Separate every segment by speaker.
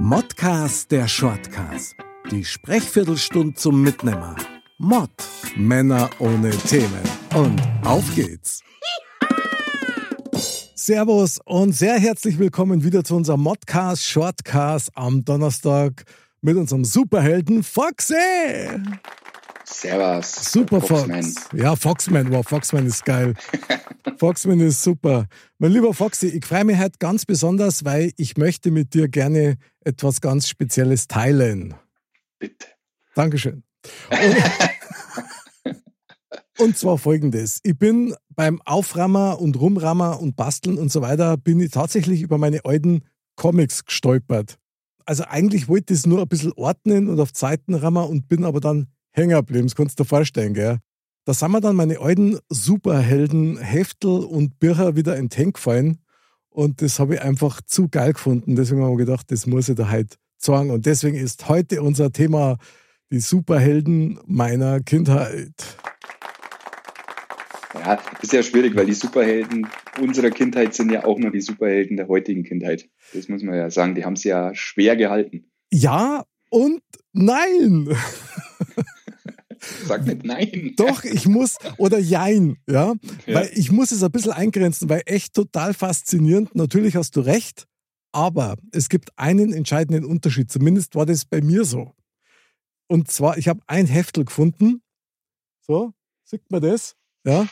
Speaker 1: Modcast der Shortcast. Die Sprechviertelstunde zum Mitnehmer. Mod. Männer ohne Themen. Und auf geht's. Servus und sehr herzlich willkommen wieder zu unserem Modcast Shortcast am Donnerstag mit unserem Superhelden Foxy.
Speaker 2: Servus.
Speaker 1: Super
Speaker 2: Foxman.
Speaker 1: Fox. Ja, Foxman. Wow, Foxman ist geil. Foxman ist super. Mein lieber Foxy, ich freue mich heute ganz besonders, weil ich möchte mit dir gerne etwas ganz Spezielles teilen.
Speaker 2: Bitte.
Speaker 1: Dankeschön. Und, und zwar folgendes. Ich bin beim Auframmer und Rumrammer und Basteln und so weiter, bin ich tatsächlich über meine alten Comics gestolpert. Also eigentlich wollte ich es nur ein bisschen ordnen und auf Zeiten rammer und bin aber dann hängen geblieben. Das kannst du dir vorstellen, gell? Da sind mir dann meine alten Superhelden Heftel und Bücher wieder in den Tank gefallen und das habe ich einfach zu geil gefunden. Deswegen habe ich gedacht, das muss ich da heute sagen. Und deswegen ist heute unser Thema die Superhelden meiner Kindheit.
Speaker 2: Ja, ist ja schwierig, weil die Superhelden unserer Kindheit sind ja auch nur die Superhelden der heutigen Kindheit. Das muss man ja sagen. Die haben es ja schwer gehalten.
Speaker 1: Ja und nein.
Speaker 2: Sag nicht nein.
Speaker 1: Doch, ich muss, oder jein, ja?
Speaker 2: Ja.
Speaker 1: Weil ich muss es ein bisschen eingrenzen, weil echt total faszinierend. Natürlich hast du recht, aber es gibt einen entscheidenden Unterschied. Zumindest war das bei mir so. Und zwar, ich habe ein Heftel gefunden. So, sieht man das? Ja.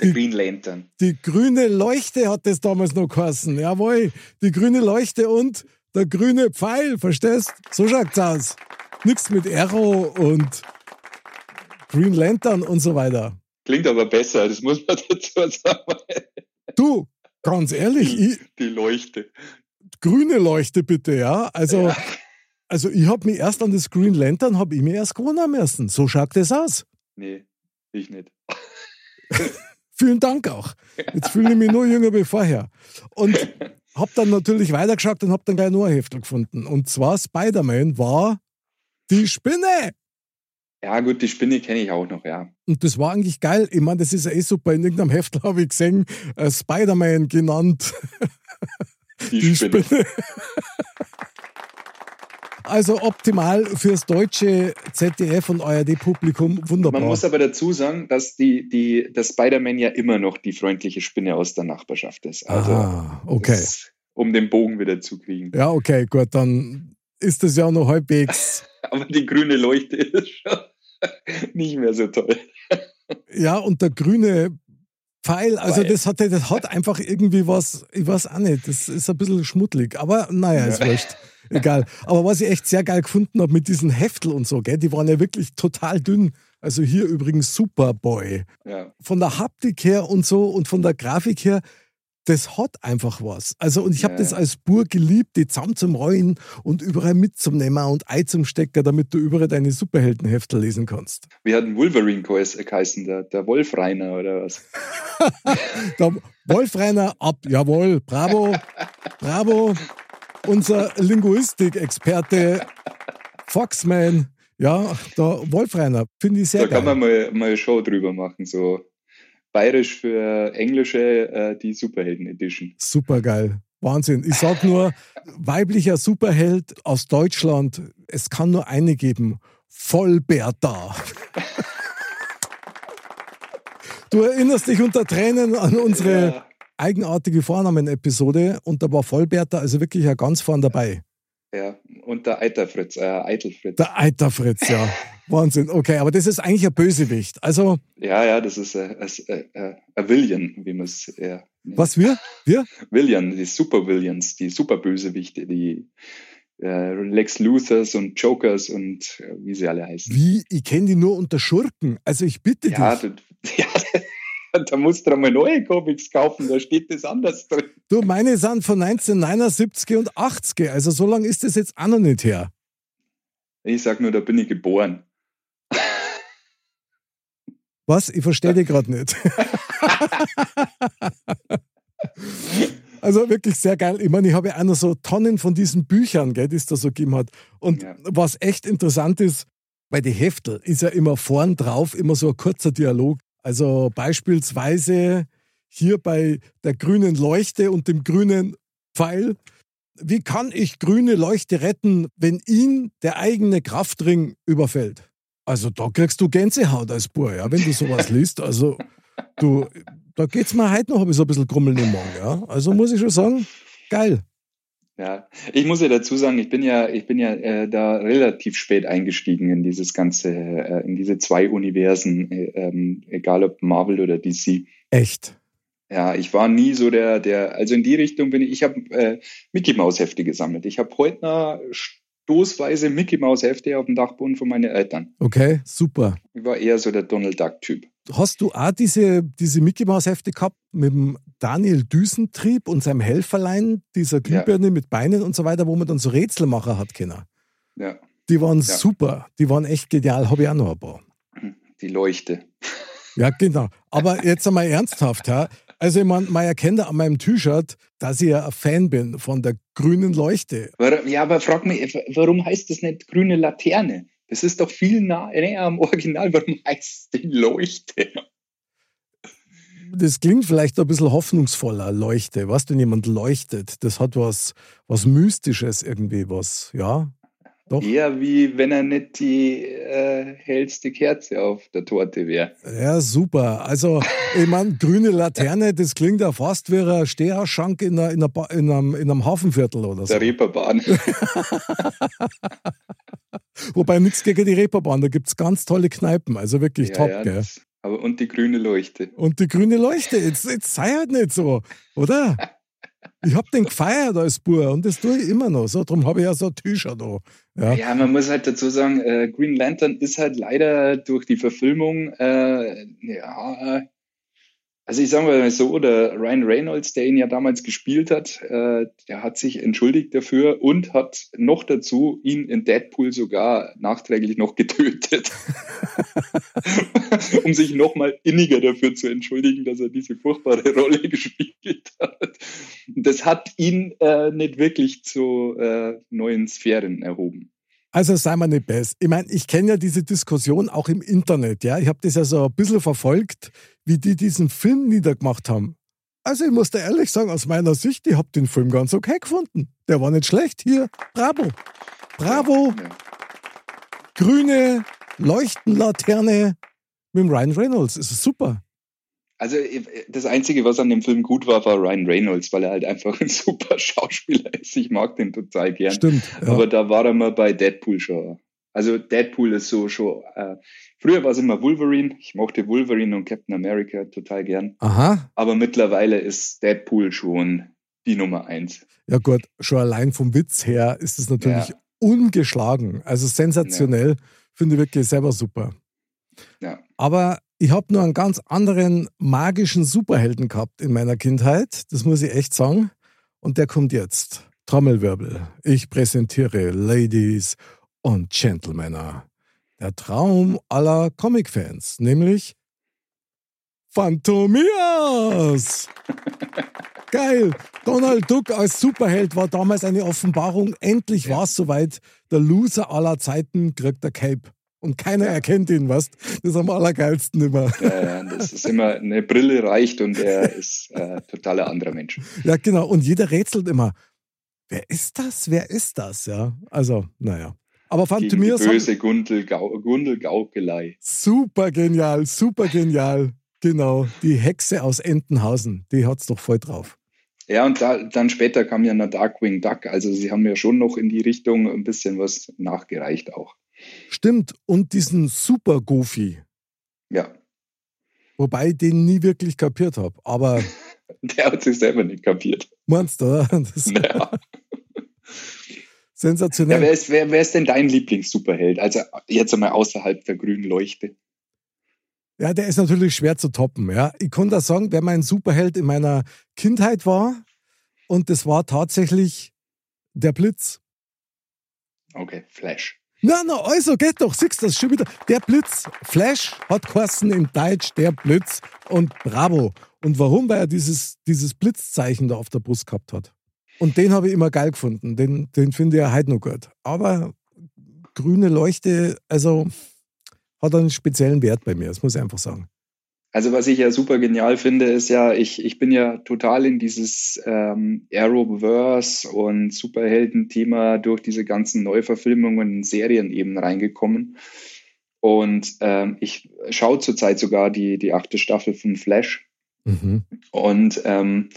Speaker 2: Der Green Lantern.
Speaker 1: Die grüne Leuchte hat das damals noch geheißen. Jawohl, die grüne Leuchte und der grüne Pfeil, verstehst? So schaut's aus. Nichts mit Arrow und Green Lantern und so weiter.
Speaker 2: Klingt aber besser, das muss man dazu sagen.
Speaker 1: Du, ganz ehrlich, ich,
Speaker 2: Die Leuchte.
Speaker 1: grüne Leuchte bitte, ja. Also,
Speaker 2: Ja.
Speaker 1: also ich habe mich erst an das Green Lantern, habe ich mir erst gewonnen müssen. So schaut das aus.
Speaker 2: Nee, ich nicht.
Speaker 1: Vielen Dank auch. Jetzt fühle ich mich nur jünger wie vorher. Und habe dann natürlich weitergeschaut und habe dann gleich nur ein Heftel gefunden. Und zwar Spider-Man war die Spinne.
Speaker 2: Ja, gut, die Spinne kenne ich auch noch, ja.
Speaker 1: Und das war eigentlich geil. Ich meine, das ist ja eh super. In irgendeinem Heftel habe ich gesehen, äh, Spider-Man genannt.
Speaker 2: Die,
Speaker 1: Die
Speaker 2: Spinne.
Speaker 1: Spinne. Also optimal fürs deutsche ZDF und ARD-Publikum. Wunderbar.
Speaker 2: Man muss aber dazu sagen, dass die, die, der Spider-Man ja immer noch die freundliche Spinne aus der Nachbarschaft ist. Also,
Speaker 1: ah, okay.
Speaker 2: das- um den Bogen wieder zu kriegen.
Speaker 1: Ja, okay, gut. Dann ist das ja noch halbwegs.
Speaker 2: Aber die grüne Leuchte ist schon nicht mehr so toll.
Speaker 1: Ja, und der grüne Pfeil, also
Speaker 2: Pfeil.
Speaker 1: das hat, das hat einfach irgendwie was, ich weiß auch nicht, das ist ein bisschen schmuddelig. Aber naja, ist
Speaker 2: Ja.
Speaker 1: wurscht. Egal. Aber was ich echt sehr geil gefunden habe mit diesen Heftel und so, gell, die waren ja wirklich total dünn. Also hier übrigens Superboy.
Speaker 2: Ja.
Speaker 1: Von der Haptik her und so und von der Grafik her, das hat einfach was. Also, und ich habe
Speaker 2: Ja.
Speaker 1: das als Bur geliebt, die zusammen zum Rollen und überall mitzunehmen und Ei zum Stecker, damit du überall deine Superheldenhefte lesen kannst.
Speaker 2: Wie hat ein Wolverine geheiß- geheißen? Der, der Wolfreiner oder was?
Speaker 1: Der Wolfreiner ab, jawohl, bravo, bravo. Unser Linguistikexperte Foxman, ja, der Wolfreiner, finde ich sehr
Speaker 2: da kann
Speaker 1: geil.
Speaker 2: man mal, mal eine Show drüber machen. So bayerisch für englische, äh, die Superhelden Edition.
Speaker 1: Super geil. Wahnsinn. Ich sag nur, weiblicher Superheld aus Deutschland, es kann nur eine geben. Vollberta. Du erinnerst dich unter Tränen an unsere
Speaker 2: Ja.
Speaker 1: eigenartige Vornamen-Episode und da war Vollberta also wirklich ja ganz vorn dabei.
Speaker 2: Ja, und der Eiterfritz, äh, Eitelfritz.
Speaker 1: Der Eiterfritz, ja. Wahnsinn. Okay, aber das ist eigentlich ein Bösewicht. Also,
Speaker 2: Ja, ja, das ist äh, äh, äh, ein Villian, wie man es eher nennt.
Speaker 1: was wir? Wir?
Speaker 2: Villian, die Super-Villains, die Superbösewichte, die äh, Lex Luthers und Jokers und äh, wie sie alle heißen.
Speaker 1: Wie? Ich kenne die nur unter Schurken. Also ich bitte
Speaker 2: Ja,
Speaker 1: dich.
Speaker 2: du, ja, da musst du mal neue Comics kaufen, da steht das anders drin.
Speaker 1: Du, meine sind von 1979 und 80, also so lange ist das jetzt auch noch nicht her.
Speaker 2: Ich sag nur, da bin ich geboren.
Speaker 1: Was? Ich verstehe dich gerade nicht. also wirklich sehr geil. Ich meine, ich habe ja auch noch so Tonnen von diesen Büchern, die es da so gegeben hat. Und ja. was echt interessant ist, bei den Hefteln ist ja immer vorn drauf immer so ein kurzer Dialog. Also beispielsweise hier bei der grünen Leuchte und dem grünen Pfeil. Wie kann ich grüne Leuchte retten, wenn ihn der eigene Kraftring überfällt? Also da kriegst du Gänsehaut als Bub, ja, wenn du sowas liest. Also du, da geht's mir heute noch ein bisschen, ein bisschen grummeln im Magen, ja. Also muss ich schon sagen, geil.
Speaker 2: Ja, ich muss ja dazu sagen, ich bin ja, ich bin ja äh, da relativ spät eingestiegen in dieses ganze, äh, in diese zwei Universen, äh, ähm, egal ob Marvel oder DC.
Speaker 1: Echt?
Speaker 2: Ja, ich war nie so der, der, also in die Richtung bin ich, ich habe äh, Mickey Maus Hefte gesammelt. Ich habe heute stoßweise Mickey Maus Hefte auf dem Dachboden von meinen Eltern.
Speaker 1: Okay, super.
Speaker 2: Ich war eher so der Donald Duck Typ.
Speaker 1: Hast du auch diese, diese Mickey Maus Hefte gehabt mit dem Daniel Düsentrieb und seinem Helferlein, dieser Glühbirne ja. mit Beinen und so weiter, wo man dann so Rätselmacher hat können?
Speaker 2: Ja.
Speaker 1: Die waren ja. super. Die waren echt genial. Habe ich auch noch ein paar.
Speaker 2: Die Leuchte.
Speaker 1: Ja, genau. Aber jetzt einmal ernsthaft, ja. Also ich meine, man erkennt an meinem T-Shirt, dass ich ja ein Fan bin von der grünen Leuchte.
Speaker 2: Ja, aber frag mich, warum heißt das nicht grüne Laterne? Das ist doch viel näher am Original. Warum heißt es die Leuchte?
Speaker 1: Das klingt vielleicht ein bisschen hoffnungsvoller, Leuchte. Was, wenn jemand leuchtet? Das hat was, was Mystisches irgendwie, was, ja.
Speaker 2: Doch. Eher wie wenn er nicht die äh, hellste Kerze auf der Torte wäre.
Speaker 1: Ja, super. Also, ich meine, grüne Laterne, das klingt ja fast wie ein Steherschank in, einer, in, einer, in, einem, in einem Hafenviertel oder so.
Speaker 2: Der Reeperbahn.
Speaker 1: Wobei nichts gegen die Reeperbahn, da gibt es ganz tolle Kneipen, also wirklich ja, top, ja, gell? Das,
Speaker 2: aber und die grüne Leuchte.
Speaker 1: Und die grüne Leuchte, jetzt, jetzt sei halt nicht so, oder? Ich habe den gefeiert als Bub und das tue ich immer noch. So, darum habe ich ja so Tücher da.
Speaker 2: Ja. ja, man muss halt dazu sagen, äh, Green Lantern ist halt leider durch die Verfilmung äh, ja, also ich sage mal so, der Ryan Reynolds, der ihn ja damals gespielt hat, äh, der hat sich entschuldigt dafür und hat noch dazu ihn in Deadpool sogar nachträglich noch getötet, um sich nochmal inniger dafür zu entschuldigen, dass er diese furchtbare Rolle gespielt hat. Das hat ihn äh, nicht wirklich zu äh, neuen Sphären erhoben.
Speaker 1: Also sei mal nicht best. Ich meine, ich kenne ja diese Diskussion auch im Internet, ja. Ich habe das ja so ein bisschen verfolgt, wie die diesen Film niedergemacht haben. Also ich muss da ehrlich sagen, aus meiner Sicht, ich habe den Film ganz okay gefunden. Der war nicht schlecht. Hier, bravo. Bravo. Grüne Leuchtenlaterne mit dem Ryan Reynolds. Das ist super.
Speaker 2: Also das Einzige, was an dem Film gut war, war Ryan Reynolds, weil er halt einfach ein super Schauspieler ist. Ich mag den total gern.
Speaker 1: Stimmt.
Speaker 2: Ja. Aber da war er mal bei Deadpool schon. Also Deadpool ist so schon. Äh, früher war es immer Wolverine. Ich mochte Wolverine und Captain America total gern.
Speaker 1: Aha.
Speaker 2: Aber mittlerweile ist Deadpool schon die Nummer eins.
Speaker 1: Ja gut, schon allein vom Witz her ist es natürlich ja. ungeschlagen. Also sensationell. Ja. Finde ich wirklich selber super.
Speaker 2: Ja.
Speaker 1: Aber ich habe nur einen ganz anderen magischen Superhelden gehabt in meiner Kindheit. Das muss ich echt sagen. Und der kommt jetzt. Trommelwirbel. Ich präsentiere Ladies und Gentlemen. Der Traum aller Comic-Fans, nämlich Phantomias. Geil. Donald Duck als Superheld war damals eine Offenbarung. Endlich war es soweit. Der Loser aller Zeiten kriegt der Cape und keiner erkennt ihn, was? Das ist am allergeilsten immer.
Speaker 2: Ja, das ist immer, eine Brille reicht und er ist äh, totaler anderer Mensch.
Speaker 1: Ja, genau. Und jeder rätselt immer, wer ist das? Wer ist das? Ja, also, naja. Aber Phantomias.
Speaker 2: Die böse Gundel, Gundel Gaukelei.
Speaker 1: Super genial, super genial. Genau. Die Hexe aus Entenhausen, die hat es doch voll drauf.
Speaker 2: Ja, und da, dann später kam ja eine Darkwing Duck. Also sie haben ja schon noch in die Richtung ein bisschen was nachgereicht auch.
Speaker 1: Stimmt, und diesen Super Goofy.
Speaker 2: Ja.
Speaker 1: Wobei ich den nie wirklich kapiert habe, aber.
Speaker 2: Der hat sich selber nicht kapiert.
Speaker 1: Meinst du, oder? Das ja. Sensationell.
Speaker 2: Ja, wer, ist, wer, wer ist denn dein Lieblings-Superheld? Also jetzt einmal außerhalb der grünen Leuchte.
Speaker 1: Ja, der ist natürlich schwer zu toppen. Ja. Ich kann da sagen, wer mein Superheld in meiner Kindheit war, und das war tatsächlich der Blitz.
Speaker 2: Okay, Flash.
Speaker 1: Na, na, also geht doch, siehst du das schon wieder. Der Blitz, Flash hat Kosten im Deutsch, der Blitz und Bravo. Und warum? Weil er dieses, dieses Blitzzeichen da auf der Brust gehabt hat. Und den habe ich immer geil gefunden. Den, den finde ich ja heute noch gut. Aber grüne Leuchte, also hat einen speziellen Wert bei mir, das muss ich einfach sagen.
Speaker 2: Also was ich ja super genial finde, ist ja, ich, ich bin ja total in dieses ähm, Arrowverse und Superhelden-Thema durch diese ganzen Neuverfilmungen und Serien eben reingekommen. Und ähm, ich schaue zurzeit sogar die, die achte Staffel von Flash. Mhm. Und ähm,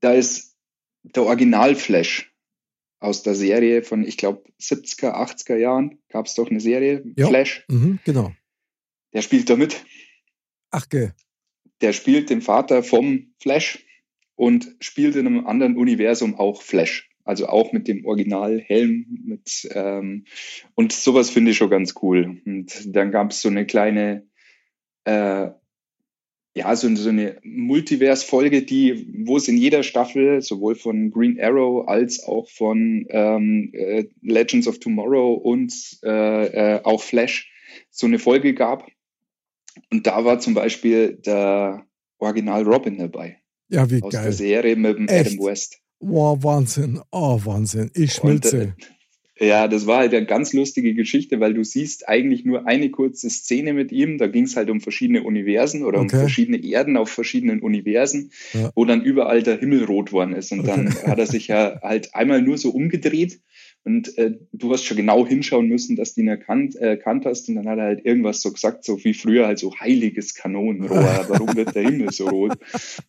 Speaker 2: da ist der Original Flash aus der Serie von, ich glaube, 70er, 80er Jahren gab es doch eine Serie,
Speaker 1: ja.
Speaker 2: Flash.
Speaker 1: Mhm, genau.
Speaker 2: Der spielt da mit.
Speaker 1: Ach, okay.
Speaker 2: Der spielt den Vater vom Flash und spielt in einem anderen Universum auch Flash. Also auch mit dem Originalhelm mit ähm, und sowas finde ich schon ganz cool. Und dann gab es so eine kleine äh, ja, so, so eine Multiverse-Folge, die, wo es in jeder Staffel sowohl von Green Arrow als auch von ähm, äh, Legends of Tomorrow und äh, äh, auch Flash so eine Folge gab. Und da war zum Beispiel der Original Robin dabei.
Speaker 1: Ja, wie
Speaker 2: aus
Speaker 1: geil.
Speaker 2: der Serie mit dem
Speaker 1: Echt?
Speaker 2: Adam West.
Speaker 1: Wow, Wahnsinn. Oh, Wahnsinn. Ich schmilze.
Speaker 2: Und, äh, ja, das war halt eine ganz lustige Geschichte, weil du siehst eigentlich nur eine kurze Szene mit ihm. Da ging es halt um verschiedene Universen oder
Speaker 1: Okay.
Speaker 2: um verschiedene Erden auf verschiedenen Universen,
Speaker 1: Ja.
Speaker 2: wo dann überall der Himmel rot worden ist. Und dann
Speaker 1: Okay.
Speaker 2: hat er sich ja halt einmal nur so umgedreht und äh, du hast schon genau hinschauen müssen, dass du ihn erkannt, äh, erkannt hast. Und dann hat er halt irgendwas so gesagt, so wie früher halt so heiliges Kanonenrohr. Warum wird der Himmel so rot?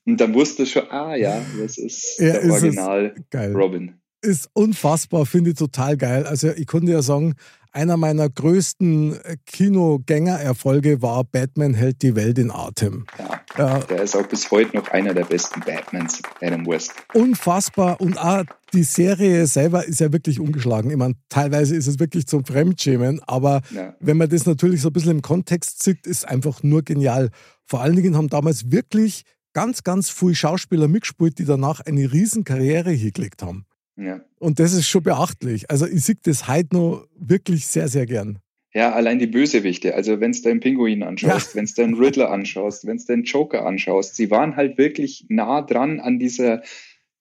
Speaker 2: Und dann wusste ich schon, ah ja, das ist
Speaker 1: Ja,
Speaker 2: der
Speaker 1: ist.
Speaker 2: Original
Speaker 1: Geil.
Speaker 2: Robin.
Speaker 1: Ist unfassbar, finde ich total geil. Also ich konnte ja sagen, einer meiner größten äh, Kinogängererfolge war Batman hält die Welt in Atem.
Speaker 2: Ja,
Speaker 1: Ja,
Speaker 2: der ist auch bis heute noch einer der besten Batmans, Adam West.
Speaker 1: unfassbar. Und auch die Serie selber ist ja wirklich ungeschlagen. Ich meine, teilweise ist es wirklich zum Fremdschämen, aber
Speaker 2: Ja.
Speaker 1: wenn man das natürlich so ein bisschen im Kontext sieht, ist einfach nur genial. Vor allen Dingen haben damals wirklich ganz, ganz viele Schauspieler mitgespielt, die danach eine riesen Karriere hingelegt haben.
Speaker 2: Ja.
Speaker 1: Und das ist schon beachtlich. Also ich sehe das heute noch wirklich sehr, sehr gern.
Speaker 2: ja, allein die Bösewichte. Also wenn du den Pinguin anschaust,
Speaker 1: Ja.
Speaker 2: wenn du den Riddler anschaust, wenn du den Joker anschaust, sie waren halt wirklich nah dran an dieser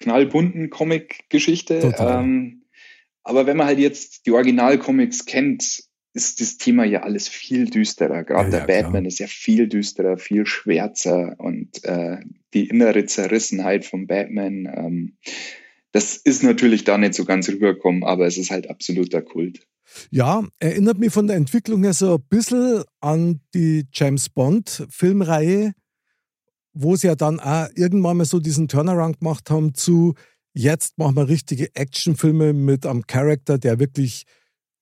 Speaker 2: knallbunten Comic-Geschichte. Ähm, aber wenn man halt jetzt die Original-Comics kennt, ist das Thema ja alles viel düsterer. Gerade
Speaker 1: Ja, ja,
Speaker 2: der Batman
Speaker 1: klar.
Speaker 2: ist ja viel düsterer, viel schwärzer und äh, die innere Zerrissenheit von Batman. Ähm, das ist natürlich da nicht so ganz rübergekommen, aber es ist halt absoluter Kult.
Speaker 1: Ja, erinnert mich von der Entwicklung her so ein bisschen an die James Bond-Filmreihe, wo sie ja dann auch irgendwann mal so diesen Turnaround gemacht haben zu jetzt machen wir richtige Actionfilme mit einem Charakter, der wirklich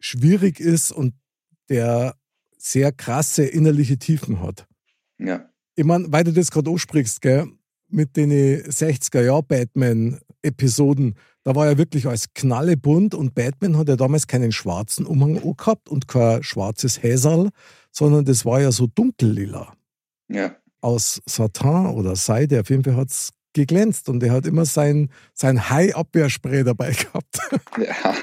Speaker 1: schwierig ist und der sehr krasse innerliche Tiefen hat.
Speaker 2: Ja.
Speaker 1: Ich meine, weil du das gerade ansprichst, gell, mit den 60er-Jahr-Batman-Episoden, da war ja wirklich alles knallebunt und Batman hat ja damals keinen schwarzen Umhang gehabt und kein schwarzes Häserl, sondern das war ja so dunkellila.
Speaker 2: Ja.
Speaker 1: Aus Satin oder Seide, auf jeden Fall hat es geglänzt und er hat immer sein, sein Hai-Abwehrspray dabei gehabt.
Speaker 2: ja.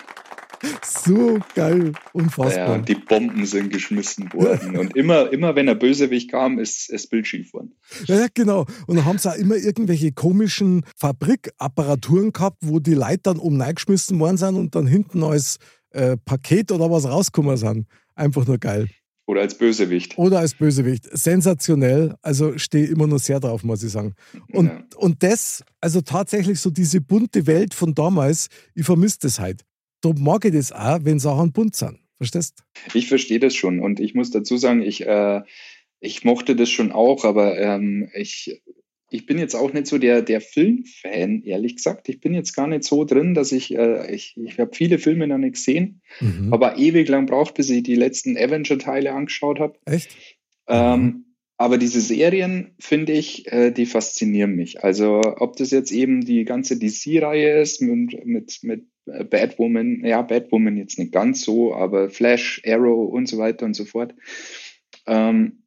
Speaker 1: So geil, unfassbar.
Speaker 2: Ja, die Bomben sind geschmissen worden. Und immer, immer wenn er Bösewicht kam, ist das Bild schief worden.
Speaker 1: Ja, ja, genau. Und dann haben sie auch immer irgendwelche komischen Fabrikapparaturen gehabt, wo die Leute dann oben reingeschmissen worden sind und dann hinten als äh, Paket oder was rausgekommen sind. Einfach nur geil.
Speaker 2: Oder als Bösewicht.
Speaker 1: Oder als Bösewicht. Sensationell. Also stehe immer nur sehr drauf, muss ich sagen. Und,
Speaker 2: Ja.
Speaker 1: und das, also tatsächlich so diese bunte Welt von damals, ich vermisse das halt. Da mag ich das auch, wenn Sachen bunt sind. Verstehst?
Speaker 2: Ich verstehe das schon. Und ich muss dazu sagen, ich, äh, ich mochte das schon auch, aber ähm, ich, ich bin jetzt auch nicht so der, der Filmfan, ehrlich gesagt. Ich bin jetzt gar nicht so drin, dass ich, äh, ich, ich habe viele Filme noch nicht gesehen,
Speaker 1: Mhm.
Speaker 2: aber ewig lang braucht, bis ich die letzten Avenger-Teile angeschaut habe.
Speaker 1: Echt?
Speaker 2: Ähm, aber diese Serien, finde ich, äh, die faszinieren mich. Also ob das jetzt eben die ganze DC-Reihe ist mit, mit, mit Batwoman, ja, Batwoman jetzt nicht ganz so, aber Flash, Arrow und so weiter und so fort. Ähm,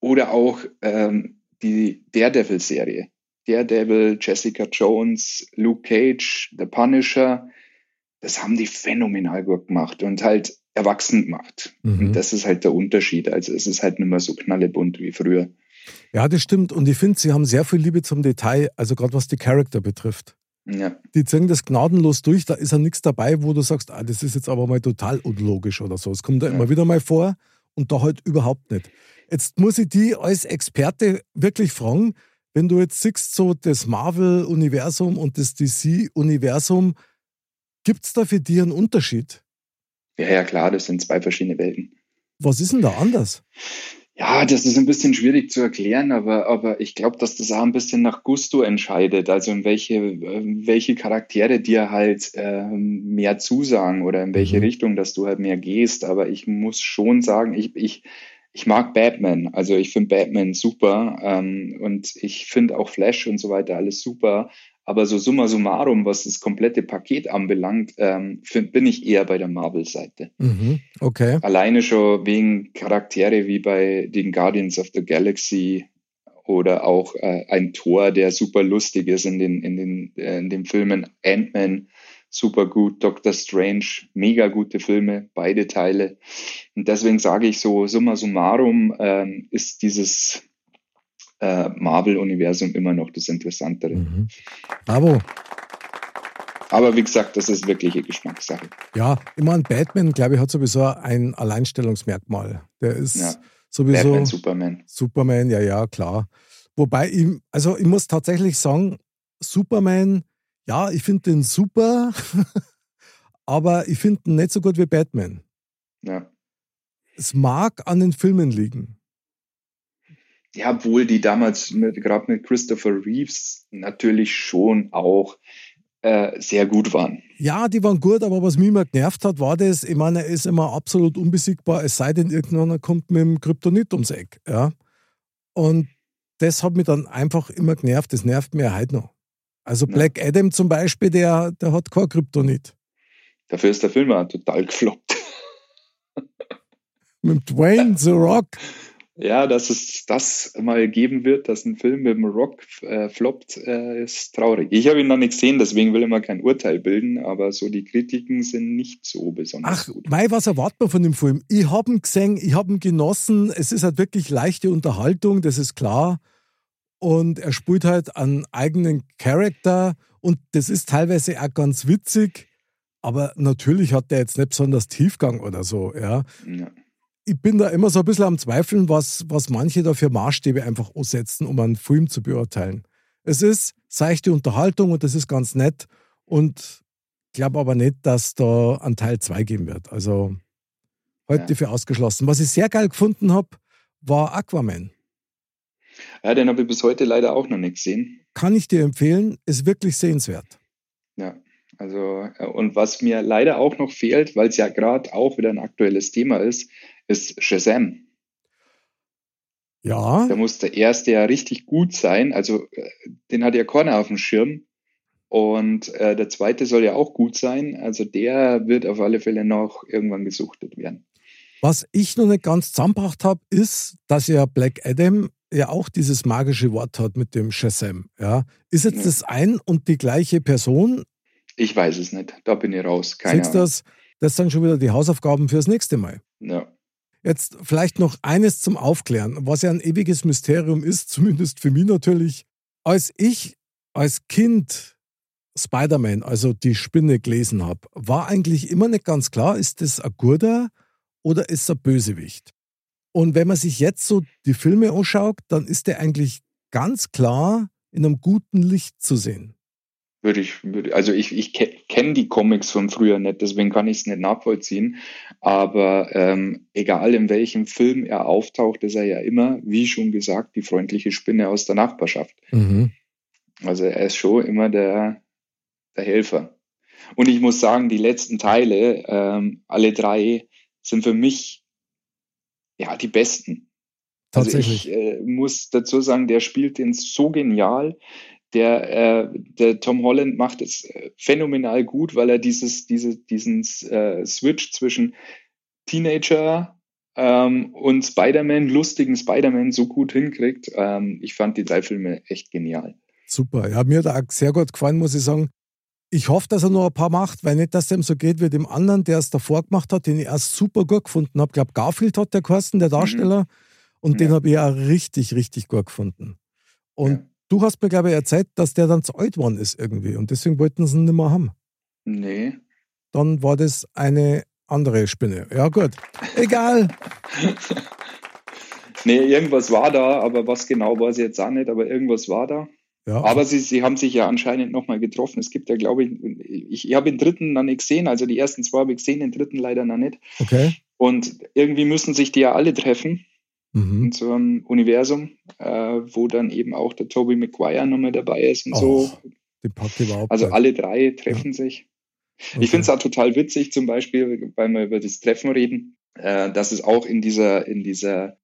Speaker 2: oder auch ähm, die Daredevil-Serie. Daredevil, Jessica Jones, Luke Cage, The Punisher, das haben die phänomenal gut gemacht und halt erwachsen gemacht. Mhm. Und das ist halt der Unterschied. Also es ist halt nicht mehr so knallebunt wie früher.
Speaker 1: Ja, das stimmt. Und ich finde, sie haben sehr viel Liebe zum Detail, also gerade was die Charakter betrifft. Ja. Die ziehen das gnadenlos durch, da ist ja nichts dabei, wo du sagst, ah, das ist jetzt aber mal total unlogisch oder so. Es kommt da ja. immer wieder mal vor und da halt überhaupt nicht. Jetzt muss ich die als Experte wirklich fragen, wenn du jetzt siehst, so das Marvel-Universum und das DC-Universum, gibt es da für dich einen Unterschied?
Speaker 2: Ja, ja, klar, das sind zwei verschiedene Welten.
Speaker 1: Was ist denn da anders?
Speaker 2: Ja, das ist ein bisschen schwierig zu erklären, aber, aber ich glaube, dass das auch ein bisschen nach Gusto entscheidet, also in welche, welche Charaktere dir halt ähm, mehr zusagen oder in welche mhm. Richtung, dass du halt mehr gehst. Aber ich muss schon sagen, ich, ich, ich mag Batman, also ich finde Batman super ähm, und ich finde auch Flash und so weiter alles super. Aber so summa summarum, was das komplette Paket anbelangt, ähm, find, bin ich eher bei der Marvel-Seite.
Speaker 1: Mhm, okay.
Speaker 2: Alleine schon wegen Charaktere wie bei den Guardians of the Galaxy oder auch äh, ein Tor, der super lustig ist in den, in den, äh, in den Filmen. Ant-Man, super gut. Doctor Strange, mega gute Filme, beide Teile. Und deswegen sage ich so, summa summarum äh, ist dieses äh, Marvel-Universum immer noch das Interessantere. Mhm.
Speaker 1: Bravo.
Speaker 2: Aber wie gesagt, das ist wirklich eine Geschmackssache.
Speaker 1: Ja, ich meine, Batman, glaube ich, hat sowieso ein Alleinstellungsmerkmal. Der ist ja. sowieso.
Speaker 2: Batman, Superman.
Speaker 1: Superman, ja, ja, klar. Wobei, ich, also ich muss tatsächlich sagen, Superman, ja, ich finde den super, aber ich finde ihn nicht so gut wie Batman.
Speaker 2: Ja.
Speaker 1: Es mag an den Filmen liegen
Speaker 2: ja, obwohl die damals mit, gerade mit Christopher Reeves natürlich schon auch äh, sehr gut waren.
Speaker 1: Ja, die waren gut, aber was mich immer genervt hat, war das, ich meine, er ist immer absolut unbesiegbar, es sei denn, irgendeiner kommt mit dem Kryptonit ums Eck. Ja? Und das hat mich dann einfach immer genervt, das nervt mir heute noch. Also Black ja. Adam zum Beispiel, der, der hat kein Kryptonit.
Speaker 2: Dafür ist der Film auch total gefloppt.
Speaker 1: mit Dwayne The Rock.
Speaker 2: Ja, dass es das mal geben wird, dass ein Film mit dem Rock äh, floppt, äh, ist traurig. Ich habe ihn noch nicht gesehen, deswegen will ich mal kein Urteil bilden, aber so die Kritiken sind nicht so besonders
Speaker 1: Ach,
Speaker 2: gut.
Speaker 1: Mei, was erwartet man von dem Film? Ich habe ihn gesehen, ich habe ihn genossen. Es ist halt wirklich leichte Unterhaltung, das ist klar. Und er spielt halt einen eigenen Charakter und das ist teilweise auch ganz witzig. Aber natürlich hat der jetzt nicht besonders Tiefgang oder so, ja. ja ich bin da immer so ein bisschen am Zweifeln, was, was manche da für Maßstäbe einfach aussetzen, um einen Film zu beurteilen. Es ist seichte Unterhaltung und das ist ganz nett und ich glaube aber nicht, dass da ein Teil 2 geben wird. Also heute ja. für ausgeschlossen. Was ich sehr geil gefunden habe, war Aquaman.
Speaker 2: Ja, den habe ich bis heute leider auch noch nicht gesehen.
Speaker 1: Kann ich dir empfehlen, ist wirklich sehenswert.
Speaker 2: Ja, also äh, und was mir leider auch noch fehlt, weil es ja gerade auch wieder ein aktuelles Thema ist, ist Shazam.
Speaker 1: Ja.
Speaker 2: Da muss der erste ja richtig gut sein. Also äh, den hat ja Corner auf dem Schirm. Und äh, der zweite soll ja auch gut sein. Also der wird auf alle Fälle noch irgendwann gesuchtet werden.
Speaker 1: Was ich noch nicht ganz zusammengebracht habe, ist, dass ja Black Adam ja auch dieses magische Wort hat mit dem Shazam. Ja? Ist jetzt ja. das ein und die gleiche Person?
Speaker 2: Ich weiß es nicht. Da bin ich raus. Keine
Speaker 1: Siehst das? Das sind schon wieder die Hausaufgaben fürs nächste Mal.
Speaker 2: Ja.
Speaker 1: Jetzt vielleicht noch eines zum Aufklären, was ja ein ewiges Mysterium ist, zumindest für mich natürlich. Als ich als Kind Spider-Man, also die Spinne, gelesen habe, war eigentlich immer nicht ganz klar, ist das ein Guter oder ist er Bösewicht? Und wenn man sich jetzt so die Filme anschaut, dann ist der eigentlich ganz klar in einem guten Licht zu sehen.
Speaker 2: Würde ich, würde, also ich, ich kenne die Comics von früher nicht, deswegen kann ich es nicht nachvollziehen. Aber ähm, egal in welchem Film er auftaucht, ist er ja immer, wie schon gesagt, die freundliche Spinne aus der Nachbarschaft. Mhm. Also er ist schon immer der, der Helfer. Und ich muss sagen, die letzten Teile, ähm, alle drei, sind für mich ja die besten. Also ich äh, muss dazu sagen, der spielt den so genial der, äh, der Tom Holland macht es äh, phänomenal gut, weil er dieses, diese, diesen äh, Switch zwischen Teenager ähm, und Spider-Man, lustigen Spider-Man so gut hinkriegt. Ähm, ich fand die drei Filme echt genial.
Speaker 1: Super. Ja, mir hat er auch sehr gut gefallen, muss ich sagen. Ich hoffe, dass er noch ein paar macht, weil nicht, dass dem so geht wie dem anderen, der es davor gemacht hat, den ich erst super gut gefunden habe. Ich glaube, Garfield hat der Kosten, der Darsteller. Mhm. Und ja. den habe ich auch richtig, richtig gut gefunden. Und ja. Du hast mir, glaube ich, erzählt, dass der dann zu alt geworden ist irgendwie. Und deswegen wollten sie ihn nicht mehr haben.
Speaker 2: Nee.
Speaker 1: Dann war das eine andere Spinne. Ja, gut. Egal.
Speaker 2: nee, irgendwas war da, aber was genau weiß ich jetzt auch nicht, aber irgendwas war da. Ja. Aber sie, sie haben sich ja anscheinend nochmal getroffen. Es gibt ja, glaube ich, ich, ich habe den dritten noch nicht gesehen, also die ersten zwei habe ich gesehen, den dritten leider noch nicht.
Speaker 1: Okay.
Speaker 2: Und irgendwie müssen sich die ja alle treffen mhm. in so einem Universum, äh, wo dann eben auch der Toby Maguire nochmal dabei ist und oh, so. Also alle drei treffen ja. sich. Okay. Ich finde es auch total witzig, zum Beispiel, weil wir über das Treffen reden, äh, dass es auch in dieser, in dieser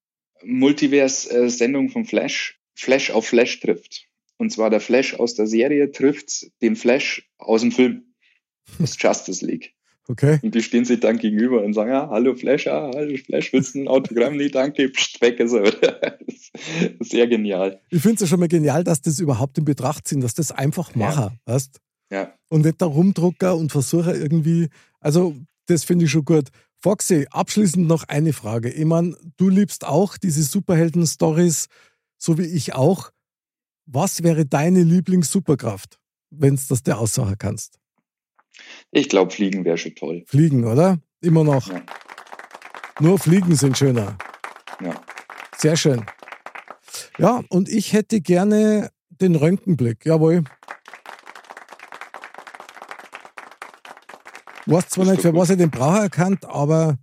Speaker 2: Multiverse-Sendung von Flash Flash auf Flash trifft. Und zwar der Flash aus der Serie trifft den Flash aus dem Film. Das Justice League.
Speaker 1: Okay.
Speaker 2: Und die stehen sich dann gegenüber und sagen, ja, hallo Flash, ja, hallo Flash, willst du ein Autogramm? Nee, danke, pst, weg ist er. Sehr genial.
Speaker 1: Ich finde es ja schon mal genial, dass das überhaupt in Betracht ziehen, dass das einfach machen, ja. weißt?
Speaker 2: Ja.
Speaker 1: Und nicht da rumdrucker und versuche irgendwie, also das finde ich schon gut. Foxy, abschließend noch eine Frage. Ich meine, du liebst auch diese Superhelden-Stories, so wie ich auch. Was wäre deine Lieblings-Superkraft, wenn du das dir aussagen kannst?
Speaker 2: Ich glaube, Fliegen wäre schon toll.
Speaker 1: Fliegen, oder? Immer noch. Ja. Nur Fliegen sind schöner.
Speaker 2: Ja.
Speaker 1: Sehr schön. Ja, und ich hätte gerne den Röntgenblick. Jawohl. Du weißt zwar nicht, für was ich den brauche erkannt, aber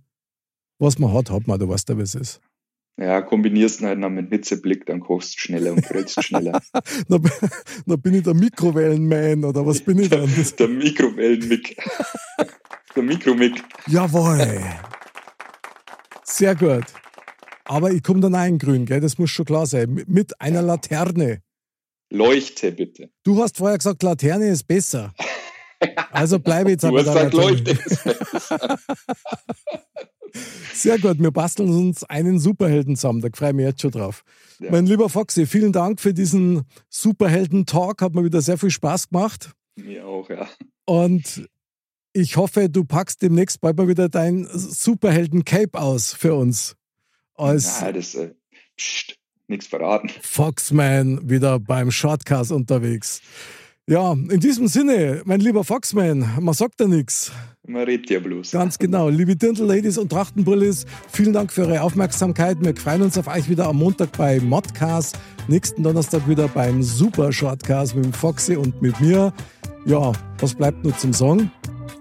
Speaker 1: was man hat, hat man. Du weißt ja, wie es ist.
Speaker 2: Ja, kombinierst du halt noch mit Hitzeblick, dann kochst du schneller und grillst schneller.
Speaker 1: na, na, bin ich der Mikrowellenman oder was bin ich dann?
Speaker 2: der Mikrowellenmick. der Mikromick.
Speaker 1: Jawohl. Sehr gut. Aber ich komme dann ein grün, gell? das muss schon klar sein. Mit einer Laterne.
Speaker 2: Leuchte bitte.
Speaker 1: Du hast vorher gesagt, Laterne ist besser. Also bleibe jetzt
Speaker 2: aber da. Leuchte.
Speaker 1: Sehr gut, wir basteln uns einen Superhelden zusammen, da freue ich mich jetzt schon drauf. Ja. Mein lieber Foxy, vielen Dank für diesen Superhelden-Talk, hat mir wieder sehr viel Spaß gemacht.
Speaker 2: Mir auch, ja.
Speaker 1: Und ich hoffe, du packst demnächst bald mal wieder dein Superhelden-Cape aus für uns.
Speaker 2: Als ja, das äh, nichts verraten.
Speaker 1: Foxman wieder beim Shortcast unterwegs. Ja, in diesem Sinne, mein lieber Foxman, man sagt ja nichts.
Speaker 2: Man redet ja bloß.
Speaker 1: Ganz genau. Liebe Dirndl-Ladies und Trachtenbrillis, vielen Dank für eure Aufmerksamkeit. Wir freuen uns auf euch wieder am Montag bei Modcast, nächsten Donnerstag wieder beim Super Shortcast mit Foxy und mit mir. Ja, was bleibt nur zum Song?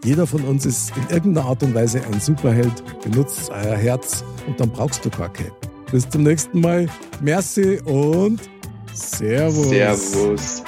Speaker 1: Jeder von uns ist in irgendeiner Art und Weise ein Superheld. Benutzt euer Herz und dann brauchst du gar kein. Bis zum nächsten Mal. Merci und Servus.
Speaker 2: Servus.